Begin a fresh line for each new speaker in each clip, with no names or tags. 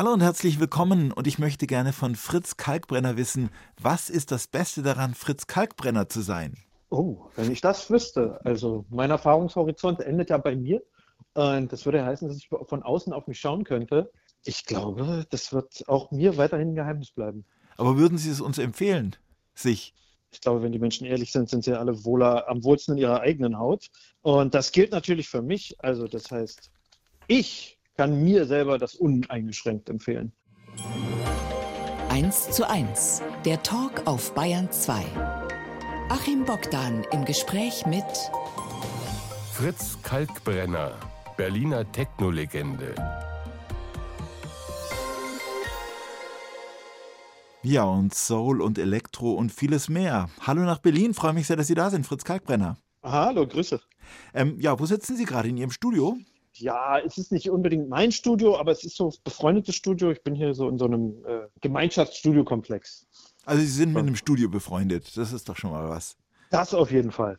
Hallo und herzlich willkommen und ich möchte gerne von Fritz Kalkbrenner wissen, was ist das Beste daran, Fritz Kalkbrenner zu sein?
Oh, wenn ich das wüsste. Also mein Erfahrungshorizont endet ja bei mir. Und das würde heißen, dass ich von außen auf mich schauen könnte. Ich glaube, das wird auch mir weiterhin ein Geheimnis bleiben.
Aber würden Sie es uns empfehlen, sich?
Ich glaube, wenn die Menschen ehrlich sind, sind sie alle wohler, am wohlsten in ihrer eigenen Haut. Und das gilt natürlich für mich. Also das heißt, ich kann mir selber das uneingeschränkt empfehlen.
1 zu 1, der Talk auf Bayern 2. Achim Bogdan im Gespräch mit
Fritz Kalkbrenner, Berliner Technolegende.
Ja, und Soul und Elektro und vieles mehr. Hallo nach Berlin, freue mich sehr, dass Sie da sind, Fritz Kalkbrenner.
Hallo, Grüße.
Ähm, ja, wo sitzen Sie gerade? In Ihrem Studio?
Ja, es ist nicht unbedingt mein Studio, aber es ist so ein befreundetes Studio. Ich bin hier so in so einem äh, Gemeinschaftsstudiokomplex.
Also Sie sind mit einem Studio befreundet. Das ist doch schon mal was.
Das auf jeden Fall.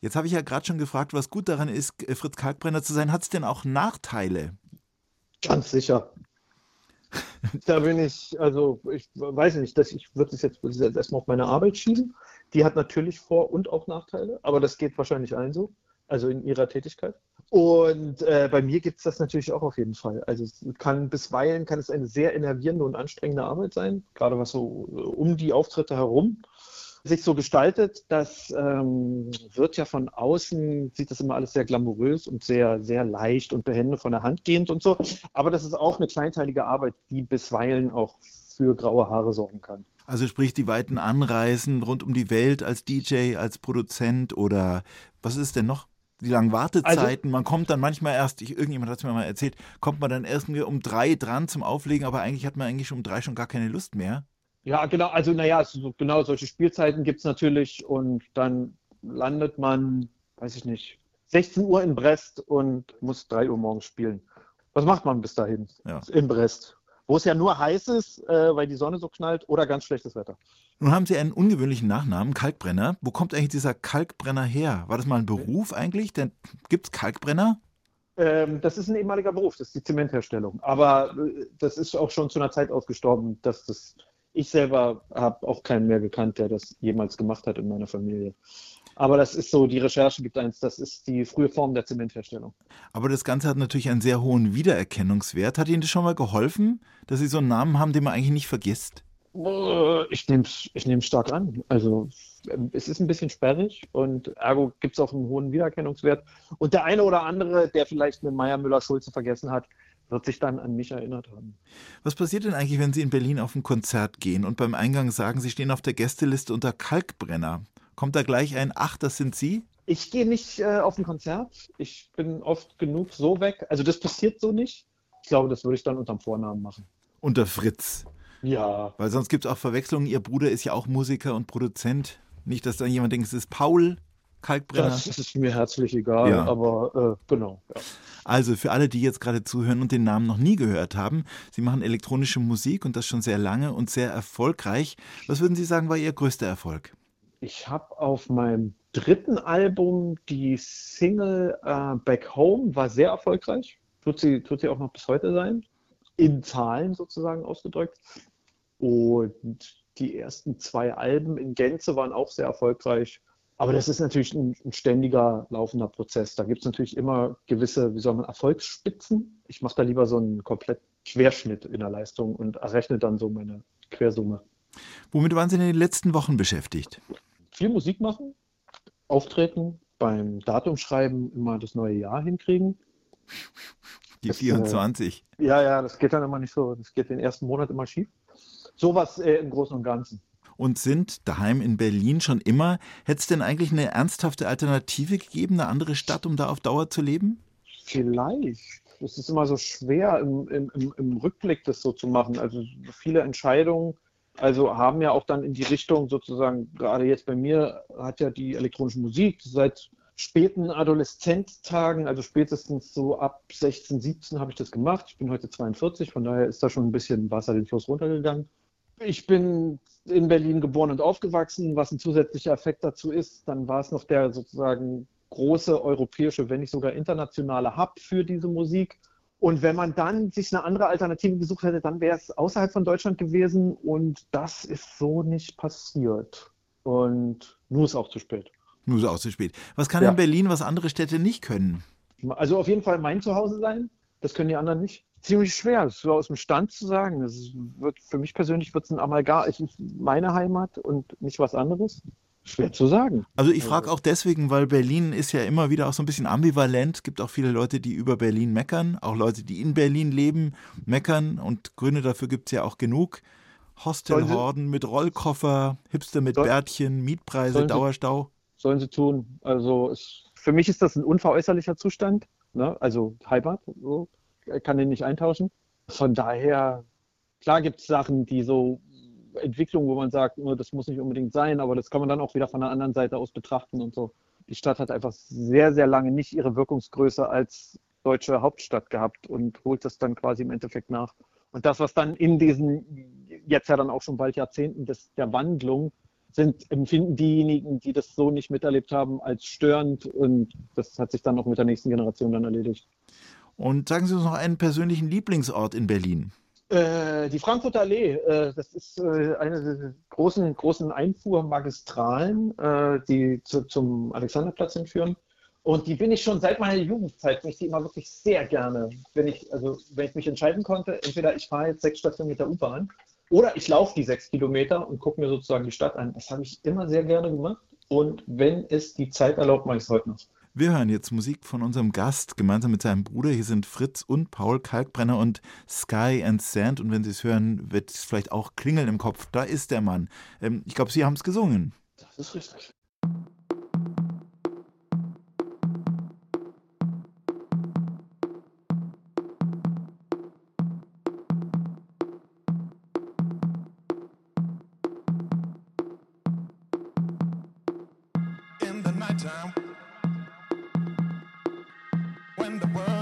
Jetzt habe ich ja gerade schon gefragt, was gut daran ist, Fritz Kalkbrenner zu sein. Hat es denn auch Nachteile?
Ganz sicher. da bin ich, also ich weiß nicht, dass ich würde es jetzt, jetzt erstmal auf meine Arbeit schieben. Die hat natürlich Vor- und auch Nachteile, aber das geht wahrscheinlich allen so, also in ihrer Tätigkeit. Und äh, bei mir gibt es das natürlich auch auf jeden Fall. Also es kann bisweilen kann es eine sehr enervierende und anstrengende Arbeit sein, gerade was so äh, um die Auftritte herum sich so gestaltet. Das ähm, wird ja von außen, sieht das immer alles sehr glamourös und sehr, sehr leicht und behende von der Hand gehend und so. Aber das ist auch eine kleinteilige Arbeit, die bisweilen auch für graue Haare sorgen kann.
Also sprich die weiten Anreisen rund um die Welt als DJ, als Produzent oder was ist denn noch? Die langen Wartezeiten. Also, man kommt dann manchmal erst, ich, irgendjemand hat es mir mal erzählt, kommt man dann erst um drei dran zum Auflegen, aber eigentlich hat man eigentlich um drei schon gar keine Lust mehr.
Ja, genau. Also, naja, so, genau solche Spielzeiten gibt es natürlich und dann landet man, weiß ich nicht, 16 Uhr in Brest und muss 3 Uhr morgens spielen. Was macht man bis dahin ja. in Brest? Wo es ja nur heiß ist, äh, weil die Sonne so knallt oder ganz schlechtes Wetter.
Nun haben Sie einen ungewöhnlichen Nachnamen, Kalkbrenner. Wo kommt eigentlich dieser Kalkbrenner her? War das mal ein Beruf eigentlich? Gibt es Kalkbrenner?
Ähm, das ist ein ehemaliger Beruf, das ist die Zementherstellung. Aber äh, das ist auch schon zu einer Zeit ausgestorben, dass das. Ich selber habe auch keinen mehr gekannt, der das jemals gemacht hat in meiner Familie. Aber das ist so, die Recherche gibt eins, das ist die frühe Form der Zementherstellung.
Aber das Ganze hat natürlich einen sehr hohen Wiedererkennungswert. Hat Ihnen das schon mal geholfen, dass Sie so einen Namen haben, den man eigentlich nicht vergisst?
Ich nehme es ich nehm's stark an. Also es ist ein bisschen sperrig und ergo gibt es auch einen hohen Wiedererkennungswert. Und der eine oder andere, der vielleicht einen Meier Müller-Schulze vergessen hat, wird sich dann an mich erinnert haben.
Was passiert denn eigentlich, wenn Sie in Berlin auf ein Konzert gehen und beim Eingang sagen, Sie stehen auf der Gästeliste unter Kalkbrenner? Kommt da gleich ein Ach, das sind Sie?
Ich gehe nicht äh, auf ein Konzert. Ich bin oft genug so weg. Also das passiert so nicht. Ich glaube, das würde ich dann unterm Vornamen machen.
Unter Fritz.
Ja.
Weil sonst gibt es auch Verwechslungen. Ihr Bruder ist ja auch Musiker und Produzent. Nicht, dass dann jemand denkt, es ist Paul Kalkbrenner.
Das ist mir herzlich egal, ja. aber äh, genau. Ja.
Also für alle, die jetzt gerade zuhören und den Namen noch nie gehört haben, Sie machen elektronische Musik und das schon sehr lange und sehr erfolgreich. Was würden Sie sagen, war Ihr größter Erfolg?
Ich habe auf meinem dritten Album die Single äh, Back Home, war sehr erfolgreich. Tut sie, tut sie auch noch bis heute sein in Zahlen sozusagen ausgedrückt. Und die ersten zwei Alben in Gänze waren auch sehr erfolgreich. Aber das ist natürlich ein, ein ständiger laufender Prozess. Da gibt es natürlich immer gewisse, wie soll man, Erfolgsspitzen. Ich mache da lieber so einen komplett Querschnitt in der Leistung und errechne dann so meine Quersumme.
Womit waren Sie in den letzten Wochen beschäftigt?
Viel Musik machen, auftreten, beim Datumschreiben immer das neue Jahr hinkriegen.
Die 24.
Äh, ja, ja, das geht dann immer nicht so. Das geht den ersten Monat immer schief. Sowas äh, im Großen und Ganzen.
Und sind daheim in Berlin schon immer. Hätte es denn eigentlich eine ernsthafte Alternative gegeben, eine andere Stadt, um da auf Dauer zu leben?
Vielleicht. Es ist immer so schwer, im, im, im Rückblick das so zu machen. Also viele Entscheidungen also haben ja auch dann in die Richtung sozusagen, gerade jetzt bei mir hat ja die elektronische Musik seit späten Adoleszenztagen, also spätestens so ab 16, 17 habe ich das gemacht. Ich bin heute 42, von daher ist da schon ein bisschen Wasser den Fluss runtergegangen. Ich bin in Berlin geboren und aufgewachsen, was ein zusätzlicher Effekt dazu ist. Dann war es noch der sozusagen große europäische, wenn nicht sogar internationale Hub für diese Musik. Und wenn man dann sich eine andere Alternative gesucht hätte, dann wäre es außerhalb von Deutschland gewesen und das ist so nicht passiert. Und nun ist auch zu spät.
Nun ist auch zu spät. Was kann ja. in Berlin, was andere Städte nicht können?
Also auf jeden Fall mein Zuhause sein. Das können die anderen nicht. Ziemlich schwer, so aus dem Stand zu sagen. Das wird, für mich persönlich wird es ein Amalgam. Es ist meine Heimat und nicht was anderes. Schwer zu sagen.
Also ich frage auch deswegen, weil Berlin ist ja immer wieder auch so ein bisschen ambivalent. Es gibt auch viele Leute, die über Berlin meckern, auch Leute, die in Berlin leben, meckern und Gründe dafür gibt es ja auch genug. Hostelhorden mit Rollkoffer, Hipster mit soll, Bärtchen, Mietpreise, sollen Dauerstau.
Sie, sollen sie tun. Also es, für mich ist das ein unveräußerlicher Zustand. Ne? Also Heimat, so. kann den nicht eintauschen. Von daher, klar gibt es Sachen, die so Entwicklung, wo man sagt, oh, das muss nicht unbedingt sein, aber das kann man dann auch wieder von der anderen Seite aus betrachten und so. Die Stadt hat einfach sehr, sehr lange nicht ihre Wirkungsgröße als deutsche Hauptstadt gehabt und holt das dann quasi im Endeffekt nach. Und das, was dann in diesen jetzt ja dann auch schon bald Jahrzehnten des, der Wandlung sind, empfinden diejenigen, die das so nicht miterlebt haben, als störend und das hat sich dann auch mit der nächsten Generation dann erledigt.
Und sagen Sie uns noch einen persönlichen Lieblingsort in Berlin.
Äh, die Frankfurter Allee, äh, das ist äh, eine der großen, großen Einfuhrmagistralen, äh, die zu, zum Alexanderplatz hinführen. Und die bin ich schon seit meiner Jugendzeit, bin ich die immer wirklich sehr gerne. Wenn ich, also, wenn ich mich entscheiden konnte, entweder ich fahre jetzt sechs Stationen mit der U-Bahn oder ich laufe die sechs Kilometer und gucke mir sozusagen die Stadt an. Das habe ich immer sehr gerne gemacht. Und wenn es die Zeit erlaubt, mache ich es heute noch.
Wir hören jetzt Musik von unserem Gast gemeinsam mit seinem Bruder. Hier sind Fritz und Paul Kalkbrenner und Sky and Sand. Und wenn Sie es hören, wird es vielleicht auch klingeln im Kopf. Da ist der Mann. Ähm, ich glaube, Sie haben es gesungen.
Das ist richtig.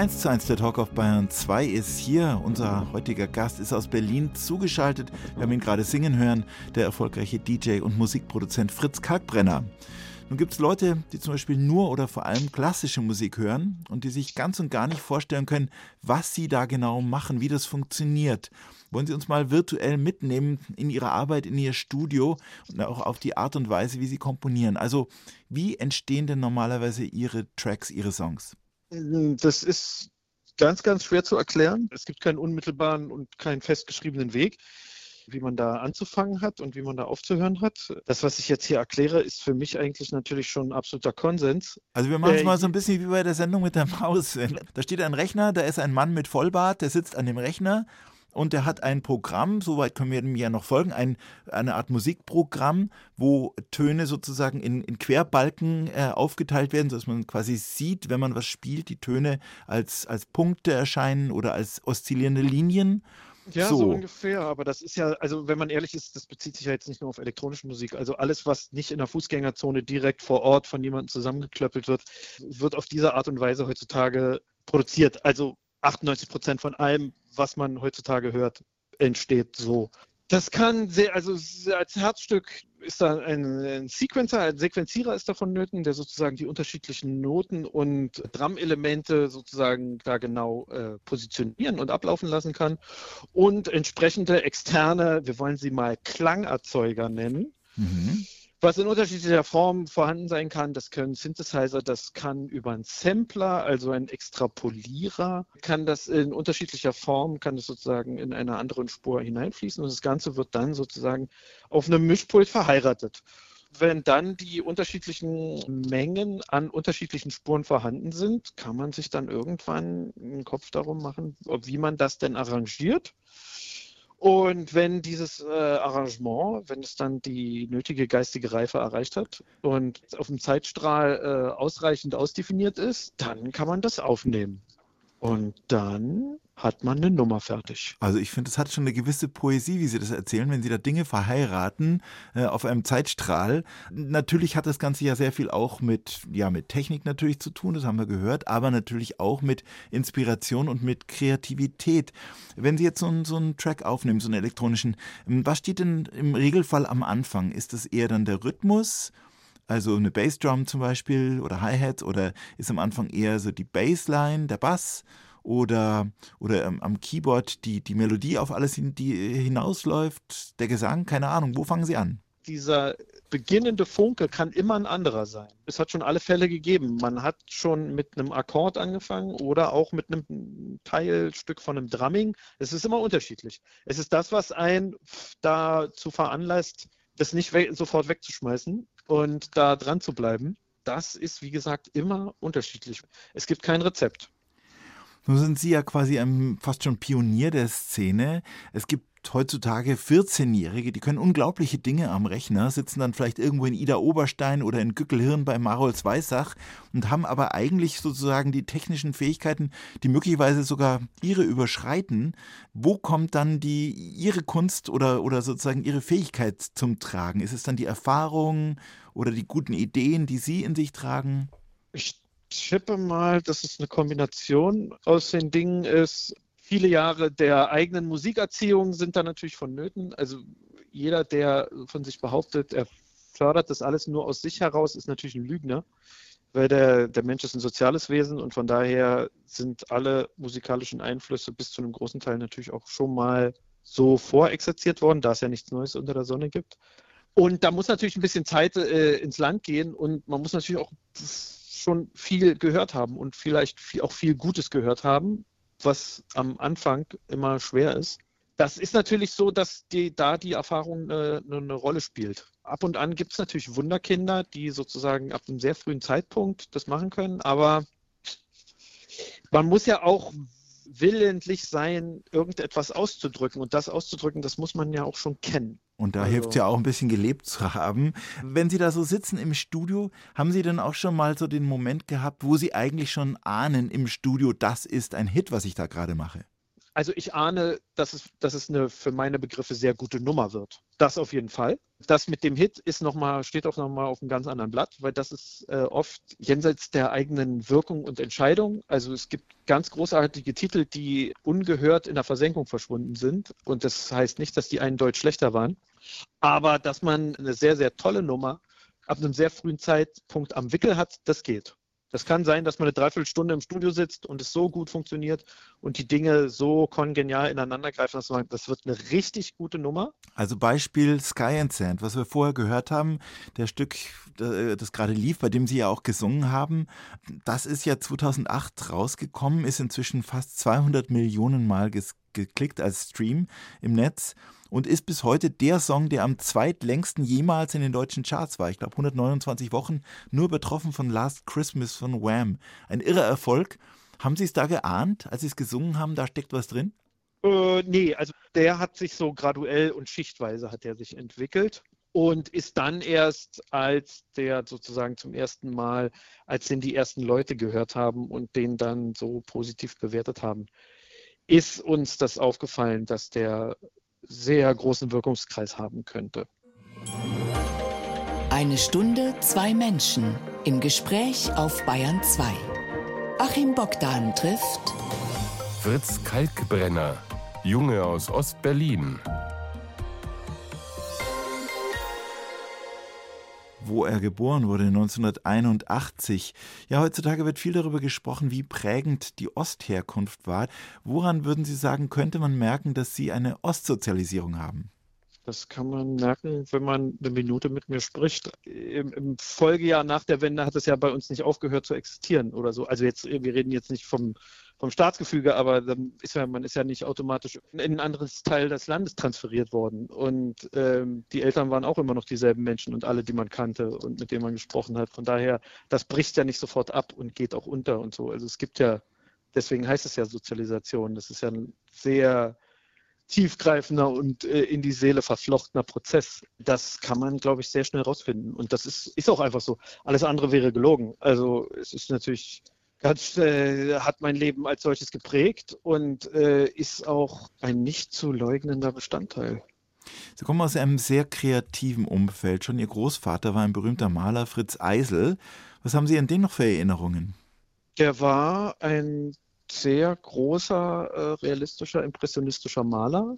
1 zu 1 der Talk auf Bayern 2 ist hier. Unser heutiger Gast ist aus Berlin zugeschaltet. Wir haben ihn gerade singen hören, der erfolgreiche DJ und Musikproduzent Fritz Kalkbrenner. Nun gibt es Leute, die zum Beispiel nur oder vor allem klassische Musik hören und die sich ganz und gar nicht vorstellen können, was sie da genau machen, wie das funktioniert. Wollen Sie uns mal virtuell mitnehmen in Ihre Arbeit, in Ihr Studio und auch auf die Art und Weise, wie Sie komponieren? Also, wie entstehen denn normalerweise Ihre Tracks, Ihre Songs?
Das ist ganz, ganz schwer zu erklären. Es gibt keinen unmittelbaren und keinen festgeschriebenen Weg, wie man da anzufangen hat und wie man da aufzuhören hat. Das, was ich jetzt hier erkläre, ist für mich eigentlich natürlich schon ein absoluter Konsens.
Also wir machen es
Äh,
mal so ein bisschen wie bei der Sendung mit der Maus. Da steht ein Rechner, da ist ein Mann mit Vollbart, der sitzt an dem Rechner und der hat ein Programm, soweit können wir dem ja noch folgen, ein, eine Art Musikprogramm, wo Töne sozusagen in, in Querbalken äh, aufgeteilt werden, sodass man quasi sieht, wenn man was spielt, die Töne als, als Punkte erscheinen oder als oszillierende Linien.
Ja, so.
So.
ungefähr. Aber das ist ja, also wenn man ehrlich ist, das bezieht sich ja jetzt nicht nur auf elektronische Musik. Also alles, was nicht in der Fußgängerzone direkt vor Ort von jemandem zusammengeklöppelt wird, wird auf diese Art und Weise heutzutage produziert. Also 98 Prozent von allem, was man heutzutage hört, entsteht so. Das kann sehr, also als Herzstück ist da ein, ein Sequencer, ein Sequenzierer ist davon nöten, der sozusagen die unterschiedlichen Noten und Drum-Elemente sozusagen da genau äh, positionieren und ablaufen lassen kann. Und entsprechende externe, wir wollen sie mal Klangerzeuger nennen,
Mhm.
Was in unterschiedlicher Form vorhanden sein kann. Das können Synthesizer, das kann über einen Sampler, also ein Extrapolierer, kann das in unterschiedlicher Form, kann das sozusagen in einer anderen Spur hineinfließen und das Ganze wird dann sozusagen auf einem Mischpult verheiratet. Wenn dann die unterschiedlichen Mengen an unterschiedlichen Spuren vorhanden sind, kann man sich dann irgendwann einen Kopf darum machen, wie man das denn arrangiert. Und wenn dieses äh, Arrangement, wenn es dann die nötige geistige Reife erreicht hat und auf dem Zeitstrahl äh, ausreichend ausdefiniert ist, dann kann man das aufnehmen. Und dann hat man eine Nummer fertig.
Also ich finde, es hat schon eine gewisse Poesie, wie Sie das erzählen, wenn Sie da Dinge verheiraten äh, auf einem Zeitstrahl. Natürlich hat das Ganze ja sehr viel auch mit, ja, mit Technik natürlich zu tun, das haben wir gehört, aber natürlich auch mit Inspiration und mit Kreativität. Wenn Sie jetzt so einen, so einen Track aufnehmen, so einen elektronischen, was steht denn im Regelfall am Anfang? Ist das eher dann der Rhythmus? Also eine Bassdrum zum Beispiel oder Hi-Hat oder ist am Anfang eher so die Bassline, der Bass oder, oder ähm, am Keyboard die, die Melodie auf alles hin, die hinausläuft, der Gesang, keine Ahnung, wo fangen Sie an?
Dieser beginnende Funke kann immer ein anderer sein. Es hat schon alle Fälle gegeben. Man hat schon mit einem Akkord angefangen oder auch mit einem Teilstück von einem Drumming. Es ist immer unterschiedlich. Es ist das, was einen dazu veranlasst, das nicht we sofort wegzuschmeißen und da dran zu bleiben. Das ist, wie gesagt, immer unterschiedlich. Es gibt kein Rezept.
Nun sind Sie ja quasi ein fast schon Pionier der Szene. Es gibt heutzutage 14-Jährige, die können unglaubliche Dinge am Rechner, sitzen dann vielleicht irgendwo in Ida Oberstein oder in Gückelhirn bei Marolz Weissach und haben aber eigentlich sozusagen die technischen Fähigkeiten, die möglicherweise sogar ihre überschreiten. Wo kommt dann die ihre Kunst oder, oder sozusagen ihre Fähigkeit zum Tragen? Ist es dann die Erfahrung oder die guten Ideen, die Sie in sich tragen?
Ich tippe mal, dass es eine Kombination aus den Dingen ist. Viele Jahre der eigenen Musikerziehung sind da natürlich vonnöten. Also jeder, der von sich behauptet, er fördert das alles nur aus sich heraus, ist natürlich ein Lügner, weil der, der Mensch ist ein soziales Wesen und von daher sind alle musikalischen Einflüsse bis zu einem großen Teil natürlich auch schon mal so vorexerziert worden, da es ja nichts Neues unter der Sonne gibt. Und da muss natürlich ein bisschen Zeit äh, ins Land gehen und man muss natürlich auch schon viel gehört haben und vielleicht viel, auch viel Gutes gehört haben, was am Anfang immer schwer ist. Das ist natürlich so, dass die, da die Erfahrung eine, eine Rolle spielt. Ab und an gibt es natürlich Wunderkinder, die sozusagen ab einem sehr frühen Zeitpunkt das machen können, aber man muss ja auch willentlich sein, irgendetwas auszudrücken. Und das auszudrücken, das muss man ja auch schon kennen.
Und da
Also-
hilft es ja auch ein bisschen gelebt zu haben. Wenn Sie da so sitzen im Studio, haben Sie dann auch schon mal so den Moment gehabt, wo Sie eigentlich schon ahnen im Studio, das ist ein Hit, was ich da gerade mache?
Also ich ahne, dass es, dass es eine für meine Begriffe sehr gute Nummer wird. Das auf jeden Fall. Das mit dem Hit ist noch mal, steht auch nochmal auf einem ganz anderen Blatt, weil das ist äh, oft jenseits der eigenen Wirkung und Entscheidung. Also es gibt ganz großartige Titel, die ungehört in der Versenkung verschwunden sind. Und das heißt nicht, dass die einen Deutsch schlechter waren, aber dass man eine sehr, sehr tolle Nummer ab einem sehr frühen Zeitpunkt am Wickel hat, das geht. Das kann sein, dass man eine Dreiviertelstunde im Studio sitzt und es so gut funktioniert und die Dinge so kongenial ineinander greifen, dass man, das wird eine richtig gute Nummer.
Also Beispiel Sky and Sand, was wir vorher gehört haben, der Stück, äh, das gerade lief, bei dem Sie ja auch gesungen haben, das ist ja 2008 rausgekommen, ist inzwischen fast 200 Millionen Mal geklickt als Stream im Netz und ist bis heute der Song, der am zweitlängsten jemals in den deutschen Charts war. Ich glaube 129 Wochen, nur betroffen von Last Christmas von Wham. Ein irrer Erfolg. Haben Sie es da geahnt, als Sie es gesungen haben, da steckt was drin?
Äh, nee, also der hat sich so graduell und schichtweise hat er sich entwickelt und ist dann erst, als der sozusagen zum ersten Mal, als den die ersten Leute gehört haben und den dann so positiv bewertet haben, ist uns das aufgefallen, dass der sehr großen Wirkungskreis haben könnte.
Eine Stunde, zwei Menschen im Gespräch auf Bayern 2. Achim Bogdan trifft
Fritz Kalkbrenner, Junge aus Ostberlin.
Wo er geboren wurde, 1981. Ja, heutzutage wird viel darüber gesprochen, wie prägend die Ostherkunft war. Woran würden Sie sagen, könnte man merken, dass Sie eine Ostsozialisierung haben?
Das kann man merken, wenn man eine Minute mit mir spricht. Im, Im, Folgejahr nach der Wende hat es ja bei uns nicht aufgehört zu existieren oder so. Also jetzt, wir reden jetzt nicht vom vom Staatsgefüge, aber dann ist ja, man ist ja nicht automatisch in ein anderes Teil des Landes transferiert worden. Und ähm, die Eltern waren auch immer noch dieselben Menschen und alle, die man kannte und mit denen man gesprochen hat. Von daher, das bricht ja nicht sofort ab und geht auch unter und so. Also es gibt ja, deswegen heißt es ja Sozialisation. Das ist ja ein sehr tiefgreifender und äh, in die Seele verflochtener Prozess. Das kann man, glaube ich, sehr schnell rausfinden. Und das ist, ist auch einfach so. Alles andere wäre gelogen. Also es ist natürlich ganz, äh, hat mein Leben als solches geprägt und äh, ist auch ein nicht zu leugnender Bestandteil.
Sie kommen aus einem sehr kreativen Umfeld. Schon Ihr Großvater war ein berühmter Maler, Fritz Eisel. Was haben Sie an den noch für Erinnerungen?
Der war ein sehr großer, äh, realistischer, impressionistischer Maler.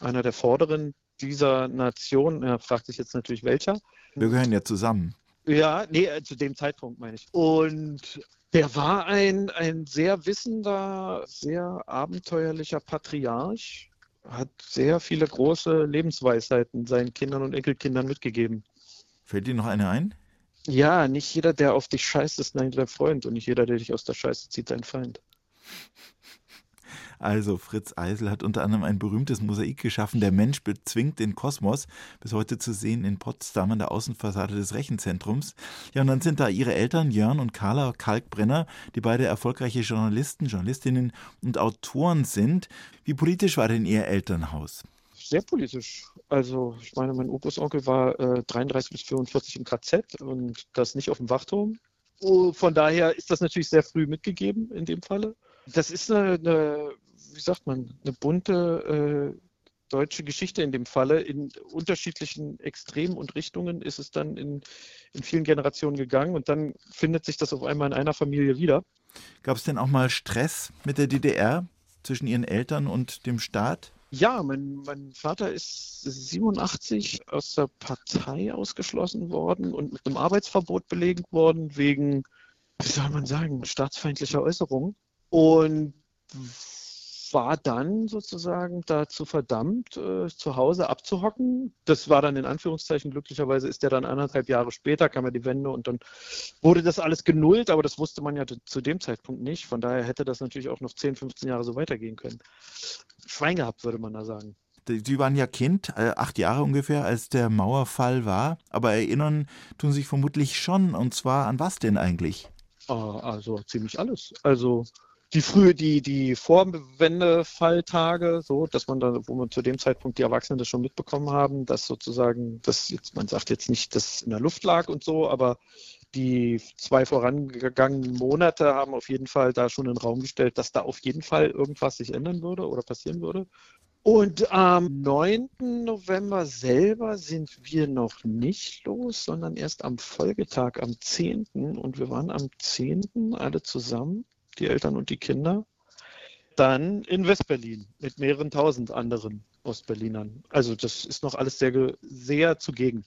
Einer der Vorderen dieser Nation. Er fragt sich jetzt natürlich welcher.
Wir gehören ja zusammen.
Ja, nee, äh, zu dem Zeitpunkt meine ich. Und der war ein, ein sehr wissender, sehr abenteuerlicher Patriarch, hat sehr viele große Lebensweisheiten seinen Kindern und Enkelkindern mitgegeben.
Fällt dir noch eine ein?
Ja, nicht jeder, der auf dich scheißt, ist dein Freund und nicht jeder, der dich aus der Scheiße zieht, dein Feind.
Also Fritz Eisel hat unter anderem ein berühmtes Mosaik geschaffen, Der Mensch bezwingt den Kosmos, bis heute zu sehen in Potsdam an der Außenfassade des Rechenzentrums. Ja, und dann sind da ihre Eltern, Jörn und Carla Kalkbrenner, die beide erfolgreiche Journalisten, Journalistinnen und Autoren sind. Wie politisch war denn ihr Elternhaus?
Sehr politisch. Also ich meine, mein Opusonkel war äh, 33 bis 45 im KZ und das nicht auf dem Wachturm. Oh, von daher ist das natürlich sehr früh mitgegeben in dem Falle. Das ist eine, eine wie sagt man, eine bunte äh, deutsche Geschichte in dem Falle. In unterschiedlichen Extremen und Richtungen ist es dann in, in vielen Generationen gegangen und dann findet sich das auf einmal in einer Familie wieder.
Gab es denn auch mal Stress mit der DDR zwischen Ihren Eltern und dem Staat?
Ja, mein, mein Vater ist 87 aus der Partei ausgeschlossen worden und mit einem Arbeitsverbot belegt worden wegen, wie soll man sagen, staatsfeindlicher Äußerungen. Und war dann sozusagen dazu verdammt, äh, zu Hause abzuhocken. Das war dann in Anführungszeichen, glücklicherweise ist er dann anderthalb Jahre später, kam ja die Wende und dann wurde das alles genullt, aber das wusste man ja zu dem Zeitpunkt nicht. Von daher hätte das natürlich auch noch 10, 15 Jahre so weitergehen können. Schwein gehabt, würde man da sagen.
Sie waren ja Kind, äh, acht Jahre ungefähr, als der Mauerfall war, aber erinnern tun sich vermutlich schon. Und zwar an was denn eigentlich?
Ah, also ziemlich alles. Also die frühe, die, die Vorwendefalltage, so, dass man da, wo man zu dem Zeitpunkt die Erwachsenen das schon mitbekommen haben, dass sozusagen, das jetzt, man sagt jetzt nicht, dass in der Luft lag und so, aber die zwei vorangegangenen Monate haben auf jeden Fall da schon in den Raum gestellt, dass da auf jeden Fall irgendwas sich ändern würde oder passieren würde. Und am 9. November selber sind wir noch nicht los, sondern erst am Folgetag, am 10. Und wir waren am 10. alle zusammen, die Eltern und die Kinder, dann in Westberlin mit mehreren tausend anderen Ostberlinern. Also das ist noch alles sehr, sehr zugegen.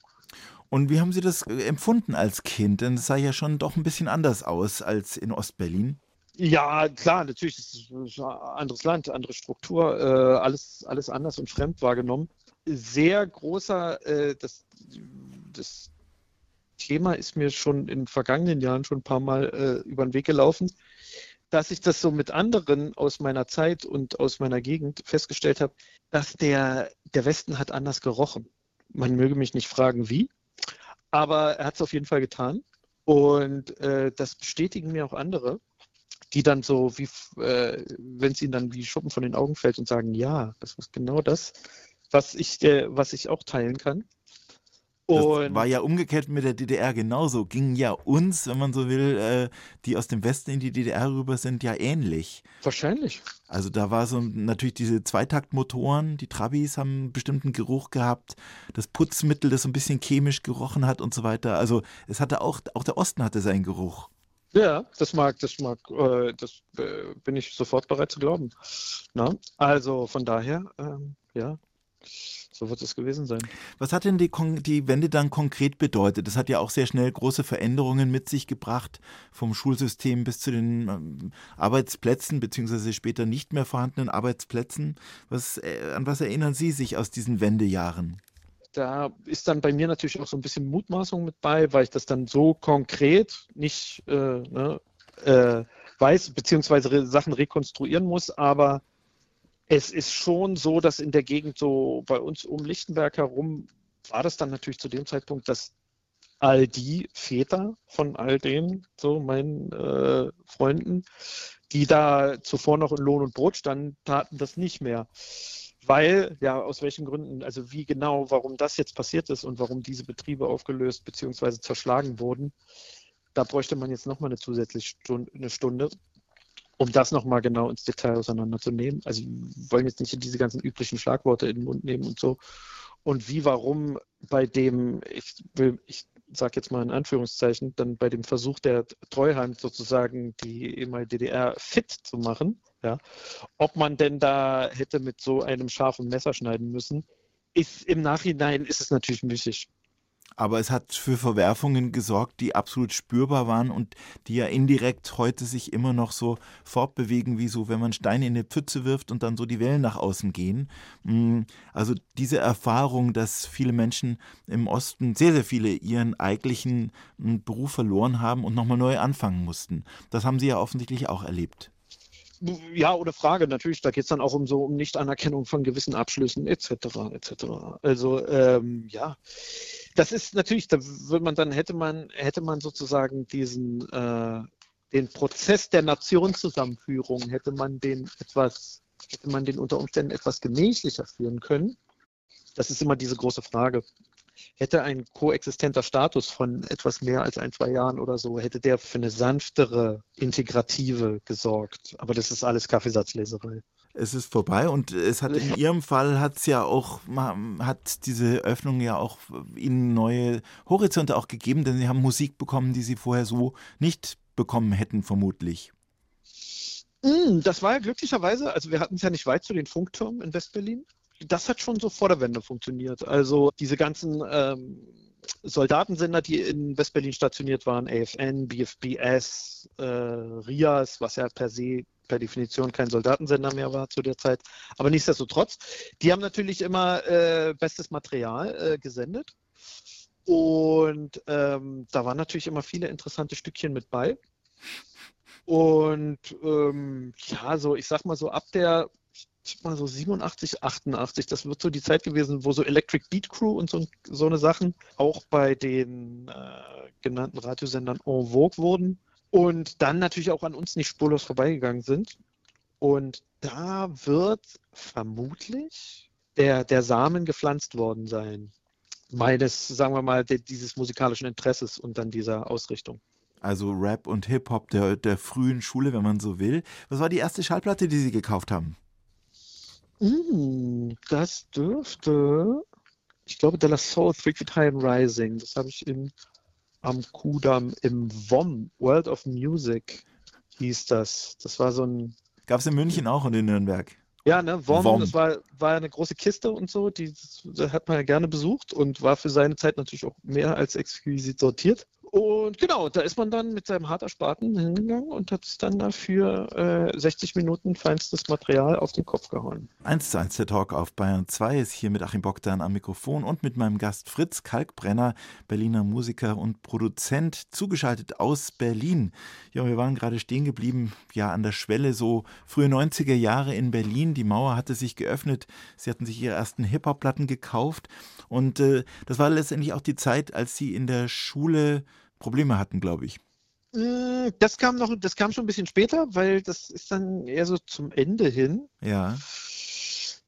Und wie haben Sie das äh, empfunden als Kind? Denn es sah ja schon doch ein bisschen anders aus als in Ostberlin.
Ja, klar, natürlich ist es ein anderes Land, andere Struktur, äh, alles, alles anders und fremd wahrgenommen. Sehr großer, äh, das, das Thema ist mir schon in den vergangenen Jahren schon ein paar Mal äh, über den Weg gelaufen, dass ich das so mit anderen aus meiner Zeit und aus meiner Gegend festgestellt habe, dass der, der Westen hat anders gerochen. Man möge mich nicht fragen, wie, aber er hat es auf jeden Fall getan. Und äh, das bestätigen mir auch andere, die dann so, wie äh, wenn es ihnen dann wie Schuppen von den Augen fällt und sagen, ja, das ist genau das, was ich, äh, was ich auch teilen kann.
Und das war ja umgekehrt mit der DDR genauso. Ging ja uns, wenn man so will, äh, die aus dem Westen in die DDR rüber sind, ja ähnlich.
Wahrscheinlich.
Also da war so natürlich diese Zweitaktmotoren, die Trabis haben einen bestimmten Geruch gehabt, das Putzmittel, das so ein bisschen chemisch gerochen hat und so weiter. Also es hatte auch, auch der Osten hatte seinen Geruch.
Ja, das mag, das mag, äh, das äh, bin ich sofort bereit zu glauben. Na? Also von daher, ähm, ja, so wird es gewesen sein.
Was hat denn die, die Wende dann konkret bedeutet? Das hat ja auch sehr schnell große Veränderungen mit sich gebracht, vom Schulsystem bis zu den ähm, Arbeitsplätzen, beziehungsweise später nicht mehr vorhandenen Arbeitsplätzen. Was, äh, an was erinnern Sie sich aus diesen Wendejahren?
da ist dann bei mir natürlich auch so ein bisschen Mutmaßung mit bei, weil ich das dann so konkret nicht äh, ne, äh, weiß, beziehungsweise Sachen rekonstruieren muss, aber es ist schon so, dass in der Gegend so bei uns um Lichtenberg herum war das dann natürlich zu dem Zeitpunkt, dass all die Väter von all den, so meinen äh, Freunden, die da zuvor noch in Lohn und Brot standen, taten das nicht mehr. Weil, ja, aus welchen Gründen, also wie genau, warum das jetzt passiert ist und warum diese Betriebe aufgelöst bzw. zerschlagen wurden, da bräuchte man jetzt nochmal eine zusätzliche Stunde, eine Stunde um das nochmal genau ins Detail auseinanderzunehmen. Also wir wollen jetzt nicht diese ganzen üblichen Schlagworte in den Mund nehmen und so. Und wie, warum bei dem, ich will, ich sage jetzt mal in Anführungszeichen, dann bei dem Versuch der Treuhand sozusagen die ehemalige DDR fit zu machen, ja, ob man denn da hätte mit so einem scharfen Messer schneiden müssen, ist im Nachhinein ist es natürlich müßig.
Aber es hat für Verwerfungen gesorgt, die absolut spürbar waren und die ja indirekt heute sich immer noch so fortbewegen, wie so, wenn man Steine in eine Pfütze wirft und dann so die Wellen nach außen gehen. Mm, also diese Erfahrung, dass viele Menschen im Osten, sehr, sehr viele, ihren eigentlichen mm, Beruf verloren haben und nochmal neu anfangen mussten. Das haben Sie ja offensichtlich auch erlebt.
Ja, ohne Frage, natürlich. Da geht es dann auch um so um Nichtanerkennung von gewissen Abschlüssen etc. etc. Also ähm, ja das ist natürlich, da würde man dann hätte man hätte man sozusagen diesen äh, den Prozess der Nationszusammenführung hätte man den etwas hätte man den unter Umständen etwas gemächlicher führen können. Das ist immer diese große Frage. Hätte ein koexistenter Status von etwas mehr als ein, zwei Jahren oder so, hätte der für eine sanftere, integrative gesorgt. Aber das ist alles Kaffeesatzleserei
es ist vorbei und es hat in Ihrem Fall hat es ja auch, hat diese Öffnung ja auch Ihnen neue Horizonte auch gegeben, denn Sie haben Musik bekommen, die Sie vorher so nicht bekommen hätten, vermutlich.
Mm, das war ja glücklicherweise, also wir hatten es ja nicht weit zu den Funktürmen in Westberlin. Das hat schon so vor der Wende funktioniert. Also diese ganzen ähm, Soldatensender, die in Westberlin stationiert waren, AFN, BFBS, äh, RIAS, was ja per se per Definition kein Soldatensender mehr war zu der Zeit. Aber nichtsdestotrotz, die haben natürlich immer äh, bestes Material äh, gesendet. Und ähm, da waren natürlich immer viele interessante Stückchen mit bei. Und ähm, ja, so, ich sag mal so ab der mal so 87, 88, das wird so die Zeit gewesen, wo so Electric Beat Crew und so, so eine Sachen auch bei den äh, genannten Radiosendern en vogue wurden und dann natürlich auch an uns nicht spurlos vorbeigegangen sind. Und da wird vermutlich der, der Samen gepflanzt worden sein. meines, sagen wir mal, dieses musikalischen Interesses und dann dieser Ausrichtung.
Also Rap und Hip-Hop der, der frühen Schule, wenn man so will. Was war die erste Schallplatte, die Sie gekauft haben?
Mm, das dürfte, ich glaube, De La Soul, Three Feet High and Rising. Das habe ich in, am Kudamm im WOM, World of Music hieß das. Das war so ein,
Gab es in München auch und in Nürnberg.
ja, ne, WOM,
WOM.
das war, war eine große Kiste und so, die, das hat man ja gerne besucht und war für seine Zeit natürlich auch mehr als exquisit sortiert. Und genau, da ist man dann mit seinem hart Ersparten hingegangen und hat es dann dafür äh, 60 Minuten feinstes Material auf den Kopf gehauen.
1 zu 1 der Talk auf Bayern 2 ist hier mit Achim Bogdan am Mikrofon und mit meinem Gast Fritz Kalkbrenner, Berliner Musiker und Produzent, zugeschaltet aus Berlin. Ja, wir waren gerade stehen geblieben, ja, an der Schwelle, so frühe 90er Jahre in Berlin. Die Mauer hatte sich geöffnet. Sie hatten sich ihre ersten Hip-Hop-Platten gekauft. Und äh, das war letztendlich auch die Zeit, als Sie in der Schule Probleme hatten, glaube ich.
Mm, Das kam noch, das kam schon ein bisschen später, weil das ist dann eher so zum Ende hin.
Ja.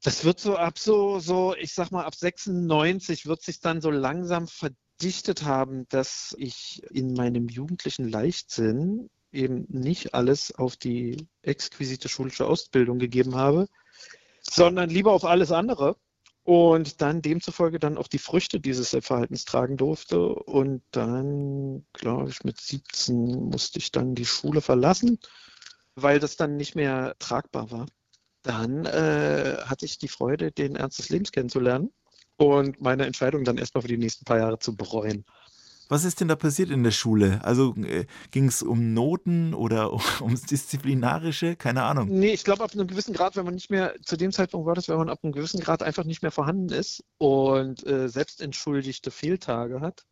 Das wird so ab so, so, ich sag mal, ab 96 wird sich dann so langsam verdichtet haben, dass ich in meinem jugendlichen Leichtsinn eben nicht alles auf die exquisite schulische Ausbildung gegeben habe, sondern lieber auf alles andere. Und dann demzufolge dann auch die Früchte dieses Verhaltens tragen durfte. Und dann, glaube ich, mit 17 musste ich dann die Schule verlassen, weil das dann nicht mehr tragbar war. Dann äh, hatte ich die Freude, den Ernst des Lebens kennenzulernen und meine Entscheidung dann erstmal für die nächsten paar Jahre zu bereuen.
Was ist denn da passiert in der Schule? Also äh, ging es um Noten oder ums Disziplinarische? Keine Ahnung.
Nee, ich glaube, ab einem gewissen Grad, wenn man nicht mehr, zu dem Zeitpunkt war das, wenn man ab einem gewissen Grad einfach nicht mehr vorhanden ist und äh, selbstentschuldigte Fehltage hat,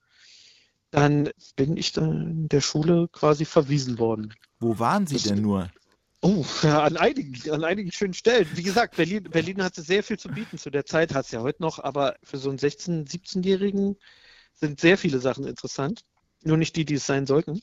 dann bin ich dann in der Schule quasi verwiesen worden.
Wo waren Sie
Das-
denn nur?
Oh, ja, an einigen, an einigen schönen Stellen. Wie gesagt, Berlin, Berlin hatte sehr viel zu bieten zu der Zeit, hat es ja heute noch, aber für so einen 16-, 17-Jährigen sind sehr viele Sachen interessant. Nur nicht die, die es sein sollten.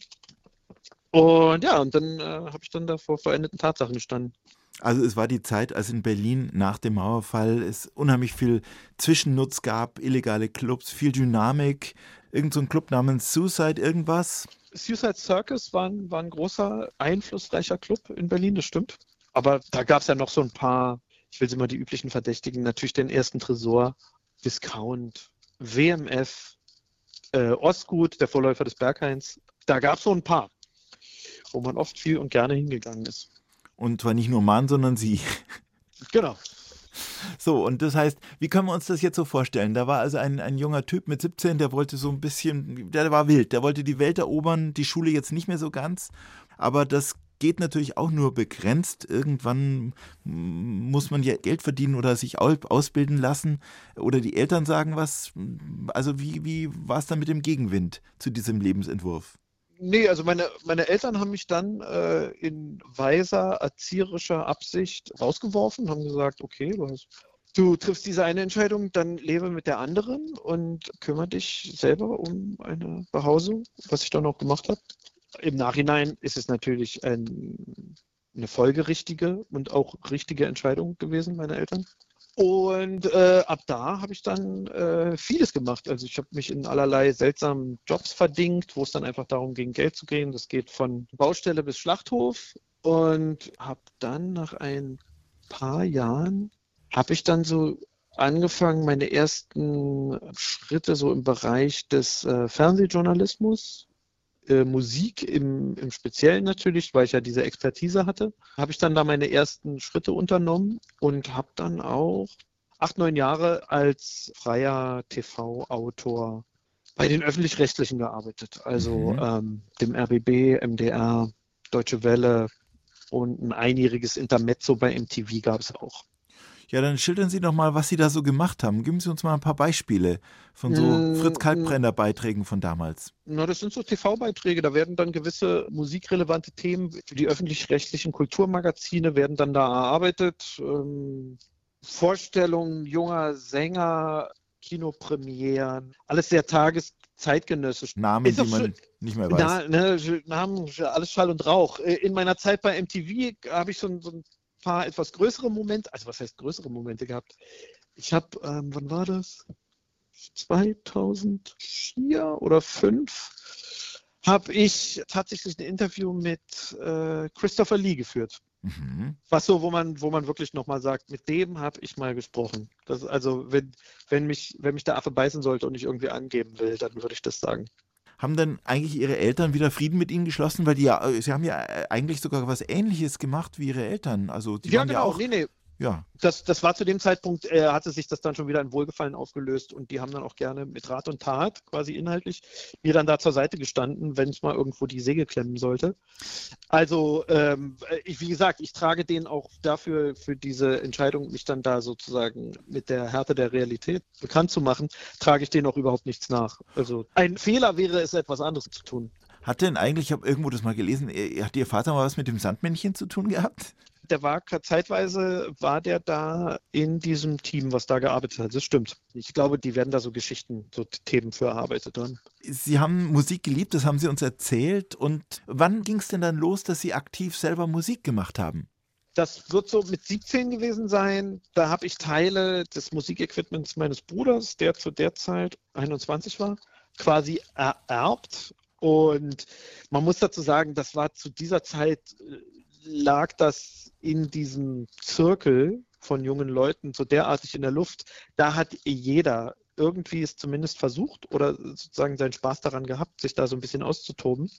Und ja, und dann äh, habe ich dann da vor veränderten Tatsachen gestanden.
Also es war die Zeit, als in Berlin nach dem Mauerfall es unheimlich viel Zwischennutz gab, illegale Clubs, viel Dynamik. Irgend so ein Club namens Suicide irgendwas.
Suicide Circus war ein, war ein großer, einflussreicher Club in Berlin, das stimmt. Aber da gab es ja noch so ein paar, ich will sie mal die üblichen Verdächtigen, natürlich den ersten Tresor, Viscount, WMF, äh, Ostgut, der Vorläufer des Berghains. Da gab es so ein paar, wo man oft viel und gerne hingegangen ist.
Und zwar nicht nur Mann, sondern sie.
Genau.
So, und das heißt, wie können wir uns das jetzt so vorstellen? Da war also ein, ein junger Typ mit 17, der wollte so ein bisschen, der war wild, der wollte die Welt erobern, die Schule jetzt nicht mehr so ganz. Aber das geht natürlich auch nur begrenzt. Irgendwann muss man ja Geld verdienen oder sich au- ausbilden lassen oder die Eltern sagen was. Also wie, wie war es dann mit dem Gegenwind zu diesem Lebensentwurf?
Nee, also meine, meine Eltern haben mich dann äh, in weiser, erzieherischer Absicht rausgeworfen, haben gesagt, okay, du, hast, du triffst diese eine Entscheidung, dann lebe mit der anderen und kümmere dich selber um eine Behausung, was ich dann auch gemacht habe. Im Nachhinein ist es natürlich ein, eine folgerichtige und auch richtige Entscheidung gewesen, meiner Eltern. Und äh, ab da habe ich dann äh, vieles gemacht. Also ich habe mich in allerlei seltsamen Jobs verdingt, wo es dann einfach darum ging, Geld zu gehen. Das geht von Baustelle bis Schlachthof. Und habe dann nach ein paar Jahren, habe ich dann so angefangen, meine ersten Schritte so im Bereich des äh, Fernsehjournalismus, äh, Musik im, im Speziellen natürlich, weil ich ja diese Expertise hatte, habe ich dann da meine ersten Schritte unternommen und habe dann auch acht, neun Jahre als freier TV-Autor bei den öffentlich-rechtlichen gearbeitet, also
Mhm.
ähm, dem RBB, MDR, Deutsche Welle und ein einjähriges Intermezzo bei MTV gab es auch.
Ja, dann schildern Sie doch mal, was Sie da so gemacht haben. Geben Sie uns mal ein paar Beispiele von so
Mm,
Fritz Kalkbrenner Beiträgen von damals.
Na, das sind so TV-Beiträge, da werden dann gewisse musikrelevante Themen für die öffentlich-rechtlichen Kulturmagazine werden dann da erarbeitet. Ähm, Vorstellungen junger Sänger, Kinopremieren, alles sehr tageszeitgenössisch.
Namen, die man nicht mehr weiß.
Na, ne, Namen, alles Schall und Rauch. Äh, In meiner Zeit bei MTV habe ich so, ein- so ein paar etwas größere Momente, also was heißt größere Momente gehabt? Ich habe, ähm, wann war das? 2004 oder 5 habe ich tatsächlich ein Interview mit äh, Christopher Lee geführt.
Mhm.
Was so, wo man, wo man wirklich nochmal sagt, mit dem habe ich mal gesprochen. Das, also, wenn, wenn, mich, wenn mich der Affe beißen sollte und ich irgendwie angeben will, dann würde ich das sagen.
Haben denn eigentlich Ihre Eltern wieder Frieden mit Ihnen geschlossen? Weil die ja, äh, Sie haben ja äh, eigentlich sogar was Ähnliches gemacht wie Ihre Eltern. Also die
Ja,
waren
genau.
ja auch.
nee, nee.
Ja.
Das, das war zu dem Zeitpunkt, äh, hatte sich das dann schon wieder in Wohlgefallen aufgelöst und die haben dann auch gerne mit Rat und Tat quasi inhaltlich mir dann da zur Seite gestanden, wenn es mal irgendwo die Säge klemmen sollte. Also, ähm, ich, wie gesagt, ich trage denen auch dafür, für diese Entscheidung, mich dann da sozusagen mit der Härte der Realität bekannt zu machen, trage ich denen auch überhaupt nichts nach. Also, ein Fehler wäre es, etwas anderes zu tun.
Hat denn eigentlich, ich habe irgendwo das mal gelesen, äh, hat Ihr Vater mal was mit dem Sandmännchen zu tun gehabt?
Der war zeitweise war der da in diesem Team, was da gearbeitet hat. Das stimmt. Ich glaube, die werden da so Geschichten, so Themen für erarbeitet haben.
Sie haben Musik geliebt, das haben Sie uns erzählt. Und wann ging es denn dann los, dass Sie aktiv selber Musik gemacht haben?
Das wird so mit 17 gewesen sein. Da habe ich Teile des Musikequipments meines Bruders, der zu der Zeit 21 war, quasi ererbt. Und man muss dazu sagen, das war zu dieser Zeit, äh, lag das in diesem Zirkel von jungen Leuten so derartig in der Luft. Da hat jeder irgendwie es zumindest versucht oder sozusagen seinen Spaß daran gehabt, sich da so ein bisschen auszutoben.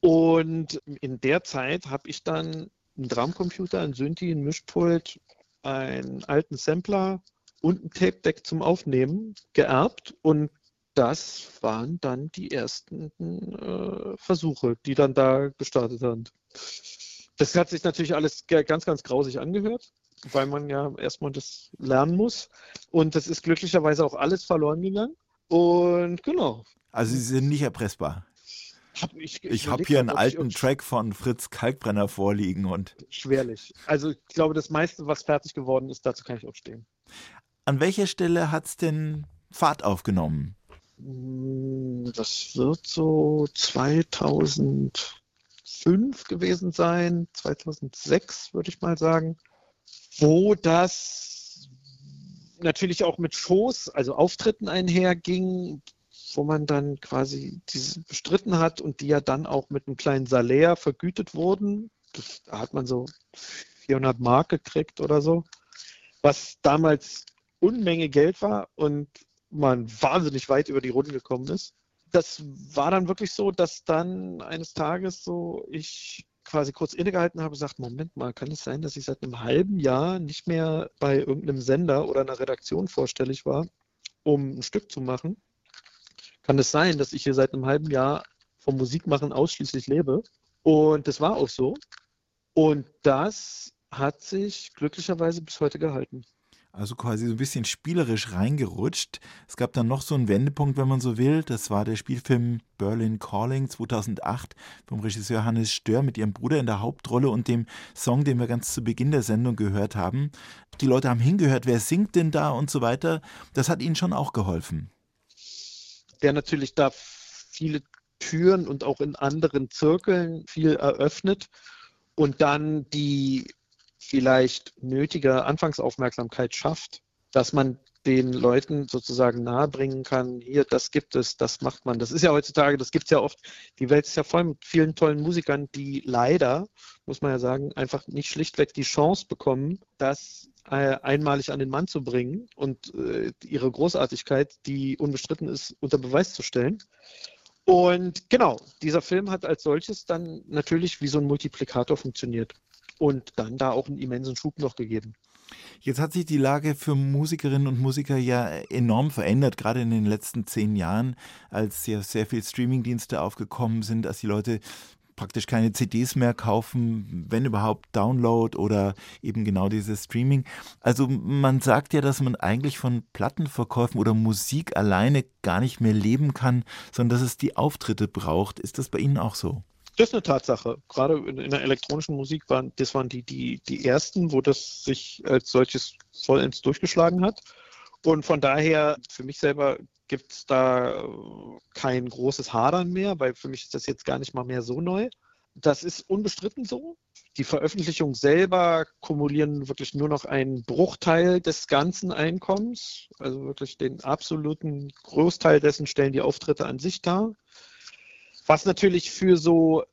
Und in der Zeit habe ich dann einen Drumcomputer, einen Synthi, einen Mischpult, einen alten Sampler und ein Tape-Deck zum Aufnehmen geerbt und das waren dann die ersten äh, Versuche, die dann da gestartet haben. Das hat sich natürlich alles ganz, ganz grausig angehört, weil man ja erstmal das lernen muss. Und das ist glücklicherweise auch alles verloren gegangen. Und genau.
Also Sie sind nicht erpressbar.
Hab ich
Ich habe
überleg
hier einen
ob ich
alten Track von Fritz Kalkbrenner vorliegen und
Schwerlich. Also ich glaube, das meiste, was fertig geworden ist, dazu kann ich auch stehen.
an welcher Stelle hat es denn Fahrt aufgenommen?
Hm, Das wird so 2005 gewesen sein, 2006 würde ich mal sagen, wo das natürlich auch mit Shows, also Auftritten einherging, wo man dann quasi diese bestritten hat und die ja dann auch mit einem kleinen Salär vergütet wurden. Das, da hat man so 400 Mark gekriegt oder so, was damals Unmenge Geld war und man wahnsinnig weit über die Runden gekommen ist. Das war dann wirklich so, dass dann eines Tages so ich quasi kurz innegehalten habe und gesagt, Moment mal, kann es sein, dass ich seit einem halben Jahr nicht mehr bei irgendeinem Sender oder einer Redaktion vorstellig war, um ein Stück zu machen? Kann es sein, dass ich hier seit einem halben Jahr vom Musikmachen ausschließlich lebe? Und das war auch so. Und das hat sich glücklicherweise bis heute gehalten.
Also quasi so ein bisschen spielerisch reingerutscht. Es gab dann noch so einen Wendepunkt, wenn man so will. Das war der Spielfilm Berlin Calling 2008 vom Regisseur Hannes Stör mit ihrem Bruder in der Hauptrolle und dem Song, den wir ganz zu Beginn der Sendung gehört haben. Die Leute haben hingehört, wer singt denn da und so weiter. Das hat ihnen schon auch geholfen.
der natürlich da viele Türen und auch in anderen Zirkeln viel eröffnet und dann die vielleicht nötige Anfangsaufmerksamkeit schafft, dass man den Leuten sozusagen nahebringen kann, hier, das gibt es, das macht man. Das ist ja heutzutage, das gibt es ja oft, die Welt ist ja voll mit vielen tollen Musikern, die leider, muss man ja sagen, einfach nicht schlichtweg die Chance bekommen, das äh, einmalig an den Mann zu bringen und äh, ihre Großartigkeit, die unbestritten ist, unter Beweis zu stellen. Und genau, dieser Film hat als solches dann natürlich wie so ein Multiplikator funktioniert und dann da auch einen immensen Schub noch gegeben.
Jetzt hat sich die Lage für Musikerinnen und Musiker ja enorm verändert, gerade in den letzten zehn Jahren, als ja sehr viele Streamingdienste aufgekommen sind, als die Leute praktisch keine CDs mehr kaufen, wenn überhaupt Download oder eben genau dieses Streaming. Also man sagt ja, dass man eigentlich von Plattenverkäufen oder Musik alleine gar nicht mehr leben kann, sondern dass es die Auftritte braucht. Ist das bei Ihnen auch so?
Das ist eine Tatsache. Gerade in, in der elektronischen Musik waren das waren die, die, die ersten, wo das sich als solches vollends durchgeschlagen hat. Und von daher, für mich selber gibt es da äh, kein großes Hadern mehr, weil für mich ist das jetzt gar nicht mal mehr so neu. Das ist unbestritten so. Die Veröffentlichungen selber kumulieren wirklich nur noch einen Bruchteil des ganzen Einkommens. Also wirklich den absoluten Großteil dessen stellen die Auftritte an sich dar. Was natürlich für so,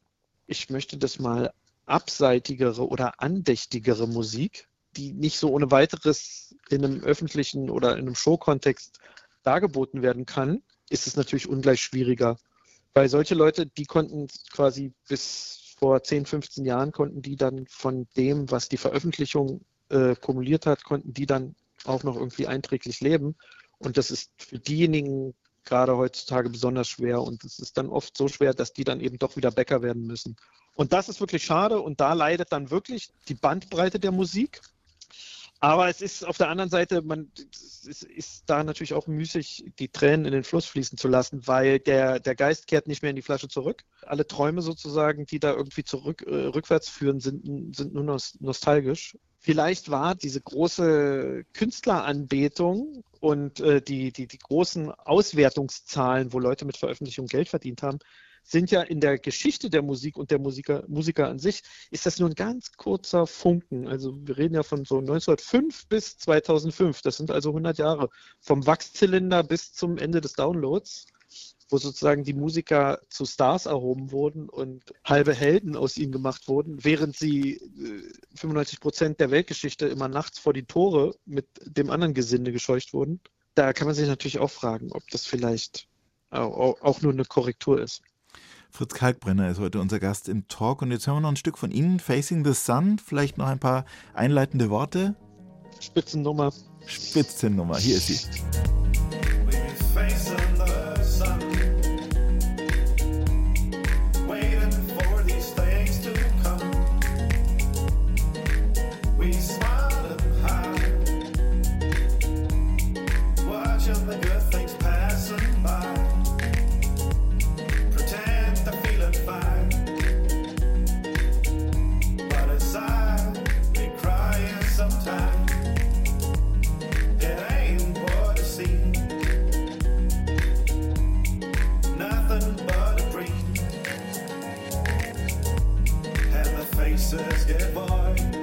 ich möchte das mal abseitigere oder andächtigere Musik, die nicht so ohne weiteres in einem öffentlichen oder in einem Showkontext dargeboten werden kann, ist es natürlich ungleich schwieriger. Weil solche Leute, die konnten quasi bis vor 10, 15 Jahren, konnten die dann von dem, was die Veröffentlichung äh, kumuliert hat, konnten die dann auch noch irgendwie einträglich leben. Und das ist für diejenigen gerade heutzutage besonders schwer. Und es ist dann oft so schwer, dass die dann eben doch wieder Bäcker werden müssen. Und das ist wirklich schade. Und da leidet dann wirklich die Bandbreite der Musik. Aber es ist auf der anderen Seite, man es ist da natürlich auch müßig, die Tränen in den Fluss fließen zu lassen, weil der, der Geist kehrt nicht mehr in die Flasche zurück. Alle Träume sozusagen, die da irgendwie zurück, äh, rückwärts führen, sind, sind nur nostalgisch. Vielleicht war diese große Künstleranbetung und äh, die, die, die großen Auswertungszahlen, wo Leute mit Veröffentlichung Geld verdient haben, sind ja in der Geschichte der Musik und der Musiker, Musiker an sich, ist das nur ein ganz kurzer Funken. Also wir reden ja von so 1905 bis 2005. Das sind also 100 Jahre vom Wachszylinder bis zum Ende des Downloads wo sozusagen die Musiker zu Stars erhoben wurden und halbe Helden aus ihnen gemacht wurden, während sie 95 äh, Prozent der Weltgeschichte immer nachts vor die Tore mit dem anderen Gesinde gescheucht wurden. Da kann man sich natürlich auch fragen, ob das vielleicht auch nur eine Korrektur ist.
Fritz Kalkbrenner ist heute unser Gast im Talk und jetzt hören wir noch ein Stück von Ihnen, Facing the Sun. Vielleicht noch ein paar einleitende Worte.
Spitzennummer.
Spitzennummer, hier ist sie.
Gast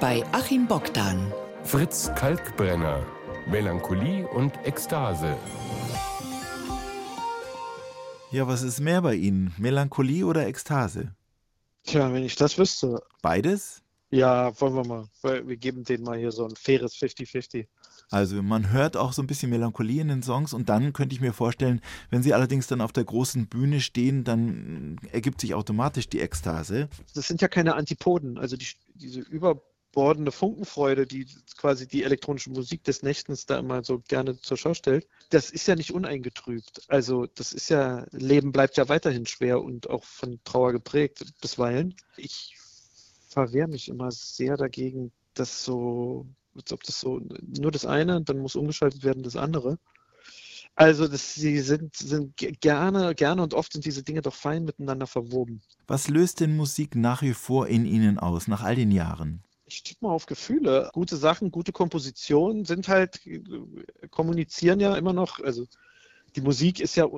bei Achim Bogdan.
Fritz Kalkbrenner. Melancholie und Ekstase.
Ja, was ist mehr bei Ihnen? Melancholie oder Ekstase?
Tja, wenn ich das wüsste.
Beides?
Ja, wollen wir mal. Wir geben denen mal hier so ein faires 50-50.
Also man hört auch so ein bisschen Melancholie in den Songs und dann könnte ich mir vorstellen, wenn sie allerdings dann auf der großen Bühne stehen, dann ergibt sich automatisch die Ekstase.
Das sind ja keine Antipoden. Also die, diese über überbordende Funkenfreude, die quasi die elektronische Musik des Nächtens da immer so gerne zur Schau stellt, das ist ja nicht uneingetrübt. Also das ist ja, Leben bleibt ja weiterhin schwer und auch von Trauer geprägt bisweilen. Ich verwehre mich immer sehr dagegen, dass so, als ob das so nur das eine, dann muss umgeschaltet werden das andere. Also das, sie sind, sind ge- gerne, gerne und oft sind diese Dinge doch fein miteinander verwoben.
Was löst denn Musik nach wie vor in Ihnen aus, nach all den Jahren?
Ich tippe mal auf Gefühle. Gute Sachen, gute Kompositionen sind halt, äh, kommunizieren ja immer noch. Also die Musik ist ja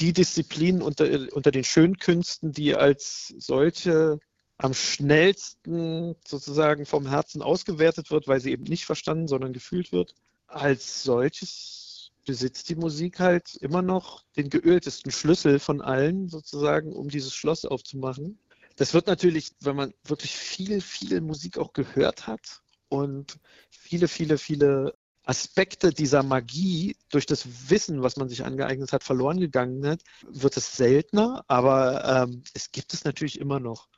die Disziplin unter, unter den Schönkünsten, die als solche am schnellsten sozusagen vom Herzen ausgewertet wird, weil sie eben nicht verstanden, sondern gefühlt wird. Als solches besitzt die Musik halt immer noch den geöltesten Schlüssel von allen sozusagen, um dieses Schloss aufzumachen. Das wird natürlich, wenn man wirklich viel, viel Musik auch gehört hat und viele, viele, viele Aspekte dieser Magie durch das Wissen, was man sich angeeignet hat, verloren gegangen hat, wird es seltener, aber ähm, es gibt es natürlich immer noch,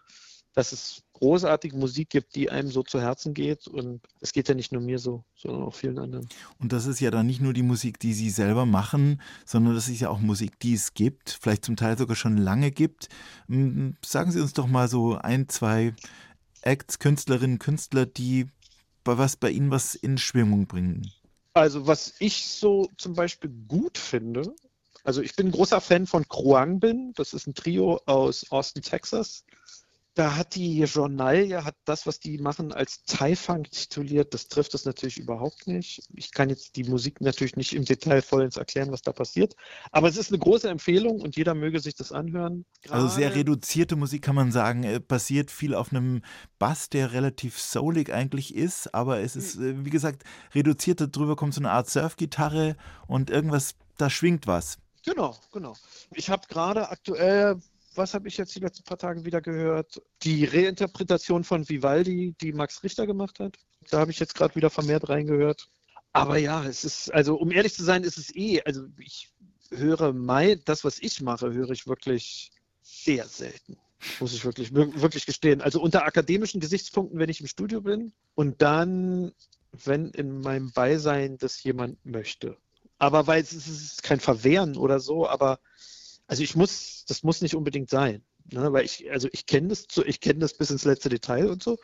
dass es großartige Musik gibt, die einem so zu Herzen geht und es geht ja nicht nur mir so, sondern auch vielen anderen.
Und das ist ja dann nicht nur die Musik, die Sie selber machen, sondern das ist ja auch Musik, die es gibt, vielleicht zum Teil sogar schon lange gibt. Mm, Sagen Sie uns doch mal so ein, zwei Acts, Künstlerinnen, Künstler, die bei was bei Ihnen was in Schwingung bringen.
Also was ich so zum Beispiel gut finde, also ich bin ein großer Fan von Kruangbin, das ist ein Trio aus Austin, Texas. Da hat die Journalie, hat das, was die machen, als Thai-Funk tituliert. Das trifft es natürlich überhaupt nicht. Ich kann jetzt die Musik natürlich nicht im Detail vollends erklären, was da passiert. Aber es ist eine große Empfehlung und jeder möge sich das anhören.
Also sehr
Gerade-
reduzierte Musik kann man sagen, äh, basiert viel auf einem Bass, der relativ soulig eigentlich ist, aber es ist, äh, wie gesagt, reduziert. Darüber kommt so eine Art Surfgitarre und irgendwas, da schwingt was.
Genau, genau. Ich habe gerade aktuell, was habe ich jetzt die letzten paar Tage wieder gehört? Die Reinterpretation von Vivaldi, die Max Richter gemacht hat. Da habe ich jetzt gerade wieder vermehrt reingehört. Aber ja, es ist, also um ehrlich zu sein, ist es eh, also ich höre mein, das, was ich mache, höre ich wirklich sehr selten. Muss ich wirklich, wirklich gestehen. Also unter akademischen Gesichtspunkten, wenn ich im Studio bin und dann, wenn in meinem Beisein das jemand möchte. Aber weil es, ist kein Verwehren oder so, aber also ich muss, das muss nicht unbedingt sein. Ne? Weil ich, also ich kenne das, zu- ich kenne das bis ins letzte Detail und so.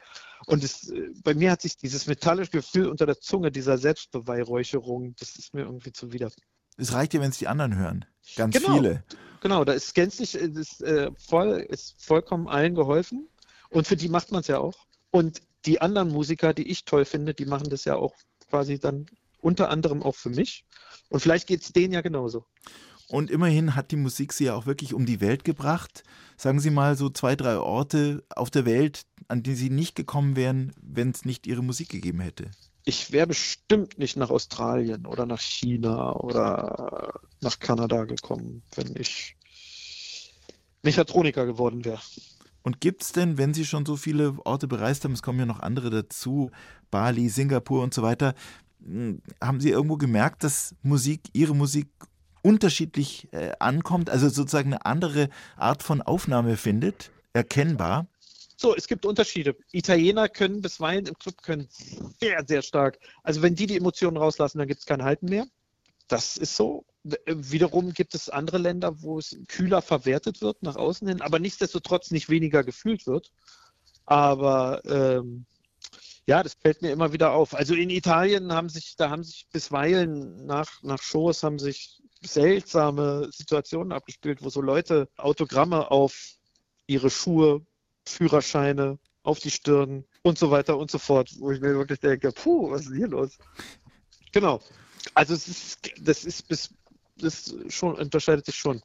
Und es, äh, bei mir hat sich dieses metallische Gefühl unter der Zunge, dieser Selbstbeweihräucherung, das ist mir irgendwie zuwider.
Es reicht ja, wenn es die anderen hören. Ganz
Genau.
viele.
Genau, da ist gänzlich, es ist, äh, voll, ist vollkommen allen geholfen. Und für die macht man es ja auch. Und die anderen Musiker, die ich toll finde, die machen das ja auch quasi dann unter anderem auch für mich. Und vielleicht geht es denen ja genauso.
Und immerhin hat die Musik sie ja auch wirklich um die Welt gebracht. Sagen Sie mal so zwei, drei Orte auf der Welt, an die Sie nicht gekommen wären, wenn es nicht Ihre Musik gegeben hätte.
Ich wäre bestimmt nicht nach Australien oder nach China oder nach Kanada gekommen, wenn ich Mechatroniker geworden wäre.
Und gibt es denn, wenn Sie schon so viele Orte bereist haben, es kommen ja noch andere dazu, Bali, Singapur und so weiter, mh, haben Sie irgendwo gemerkt, dass Musik, Ihre Musik unterschiedlich äh, ankommt, also sozusagen eine andere Art von Aufnahme findet, erkennbar?
So, es gibt Unterschiede. Italiener können bisweilen im Club können sehr, sehr stark. Also wenn die die Emotionen rauslassen, dann gibt es kein Halten mehr. Das ist so. W- Wiederum gibt es andere Länder, wo es kühler verwertet wird nach außen hin, aber nichtsdestotrotz nicht weniger gefühlt wird. Aber ähm, ja, das fällt mir immer wieder auf. Also in Italien haben sich, da haben sich bisweilen nach, nach Shows haben sich seltsame Situationen abgespielt, wo so Leute Autogramme auf ihre Schuhe, Führerscheine, auf die Stirn und so weiter und so fort, wo ich mir wirklich denke, puh, was ist denn hier los? Genau. Also es ist, das ist bis, das schon, unterscheidet sich schon.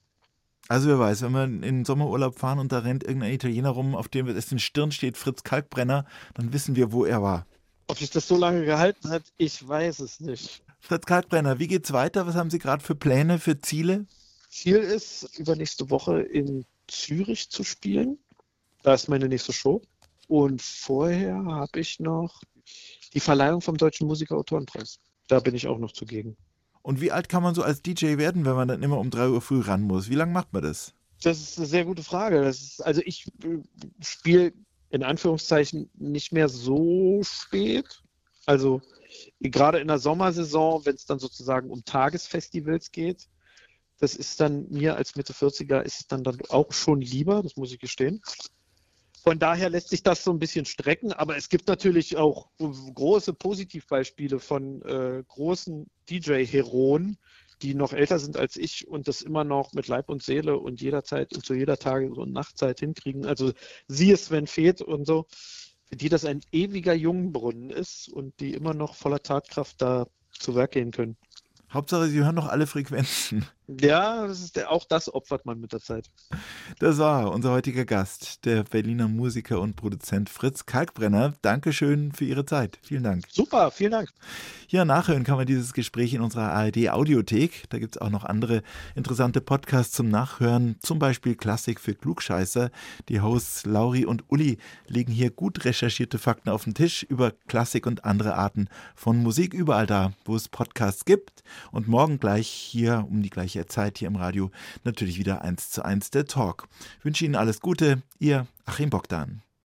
Also wer weiß, wenn wir in den Sommerurlaub fahren und da rennt irgendein Italiener rum, auf dem es in Stirn steht Fritz Kalkbrenner, dann wissen wir, wo er war.
Ob sich das so lange gehalten hat, ich weiß es nicht.
Fritz Kalkbrenner, wie geht's weiter? Was haben Sie gerade für Pläne, für Ziele?
Ziel ist, übernächste Woche in Zürich zu spielen. Da ist meine nächste Show. Und vorher habe ich noch die Verleihung vom Deutschen Musiker-Autorenpreis. Da bin ich auch noch zugegen.
Und wie alt kann man so als DJ werden, wenn man dann immer um 3 Uhr früh ran muss? Wie lange macht man das?
Das ist eine sehr gute Frage. Das ist, also ich äh, spiele in Anführungszeichen nicht mehr so spät. Also gerade in der Sommersaison, wenn es dann sozusagen um Tagesfestivals geht, das ist dann mir als Mitte 40er ist es dann, dann auch schon lieber, das muss ich gestehen. Von daher lässt sich das so ein bisschen strecken, aber es gibt natürlich auch große Positivbeispiele von äh, großen DJ-Heroen, die noch älter sind als ich und das immer noch mit Leib und Seele und jederzeit und zu jeder Tage- und Nachtzeit hinkriegen. Also siehe Sven Feth und so, für die das ein ewiger Jungbrunnen ist und die immer noch voller Tatkraft da zu Werk gehen können.
Hauptsache, Sie hören noch alle Frequenzen.
Ja, das ist auch das opfert man mit der Zeit.
Das war unser heutiger Gast, der Berliner Musiker und Produzent Fritz Kalkbrenner. Dankeschön für Ihre Zeit. Vielen Dank.
Super, vielen Dank.
Ja, nachhören kann man dieses Gespräch in unserer ARD-Audiothek. Da gibt es auch noch andere interessante Podcasts zum Nachhören, zum Beispiel Klassik für Klugscheißer. Die Hosts Lauri und Uli legen hier gut recherchierte Fakten auf den Tisch über Klassik und andere Arten von Musik überall da, wo es Podcasts gibt. Und morgen gleich hier um die gleiche Zeit hier im Radio natürlich wieder eins zu eins der Talk. Ich wünsche Ihnen alles Gute, Ihr Achim Bogdan.